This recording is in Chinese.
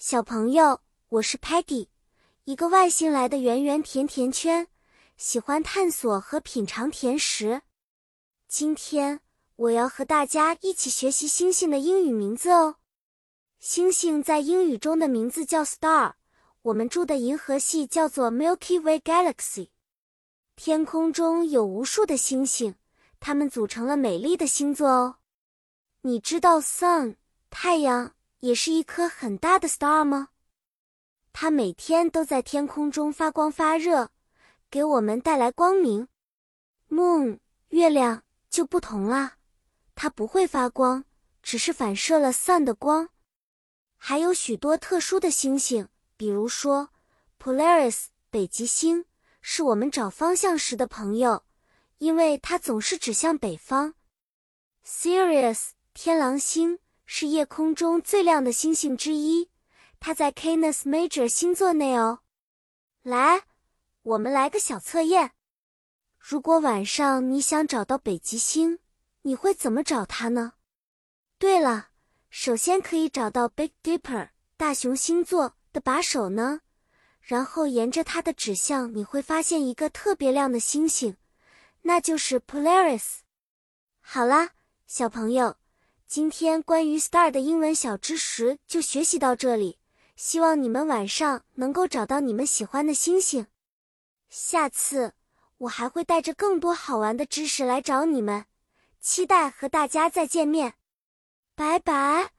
小朋友，我是 Patty，一个外星来的圆圆甜甜圈，喜欢探索和品尝甜食。今天我要和大家一起学习星星的英语名字哦。星星在英语中的名字叫 star，我们住的银河系叫做 Milky Way Galaxy。天空中有无数的星星，它们组成了美丽的星座哦。你知道 sun 太阳？也是一颗很大的 star 吗？它每天都在天空中发光发热，给我们带来光明。Moon 月亮就不同啦，它不会发光，只是反射了 sun 的光。还有许多特殊的星星，比如说 Polaris 北极星，是我们找方向时的朋友，因为它总是指向北方。Sirius 天狼星。是夜空中最亮的星星之一，它在 Canis Major 星座内哦。来，我们来个小测验。如果晚上你想找到北极星，你会怎么找它呢？对了，首先可以找到 Big Dipper 大熊星座的把手呢，然后沿着它的指向，你会发现一个特别亮的星星，那就是 Polaris。好啦，小朋友。今天关于 star 的英文小知识就学习到这里，希望你们晚上能够找到你们喜欢的星星。下次我还会带着更多好玩的知识来找你们，期待和大家再见面，拜拜。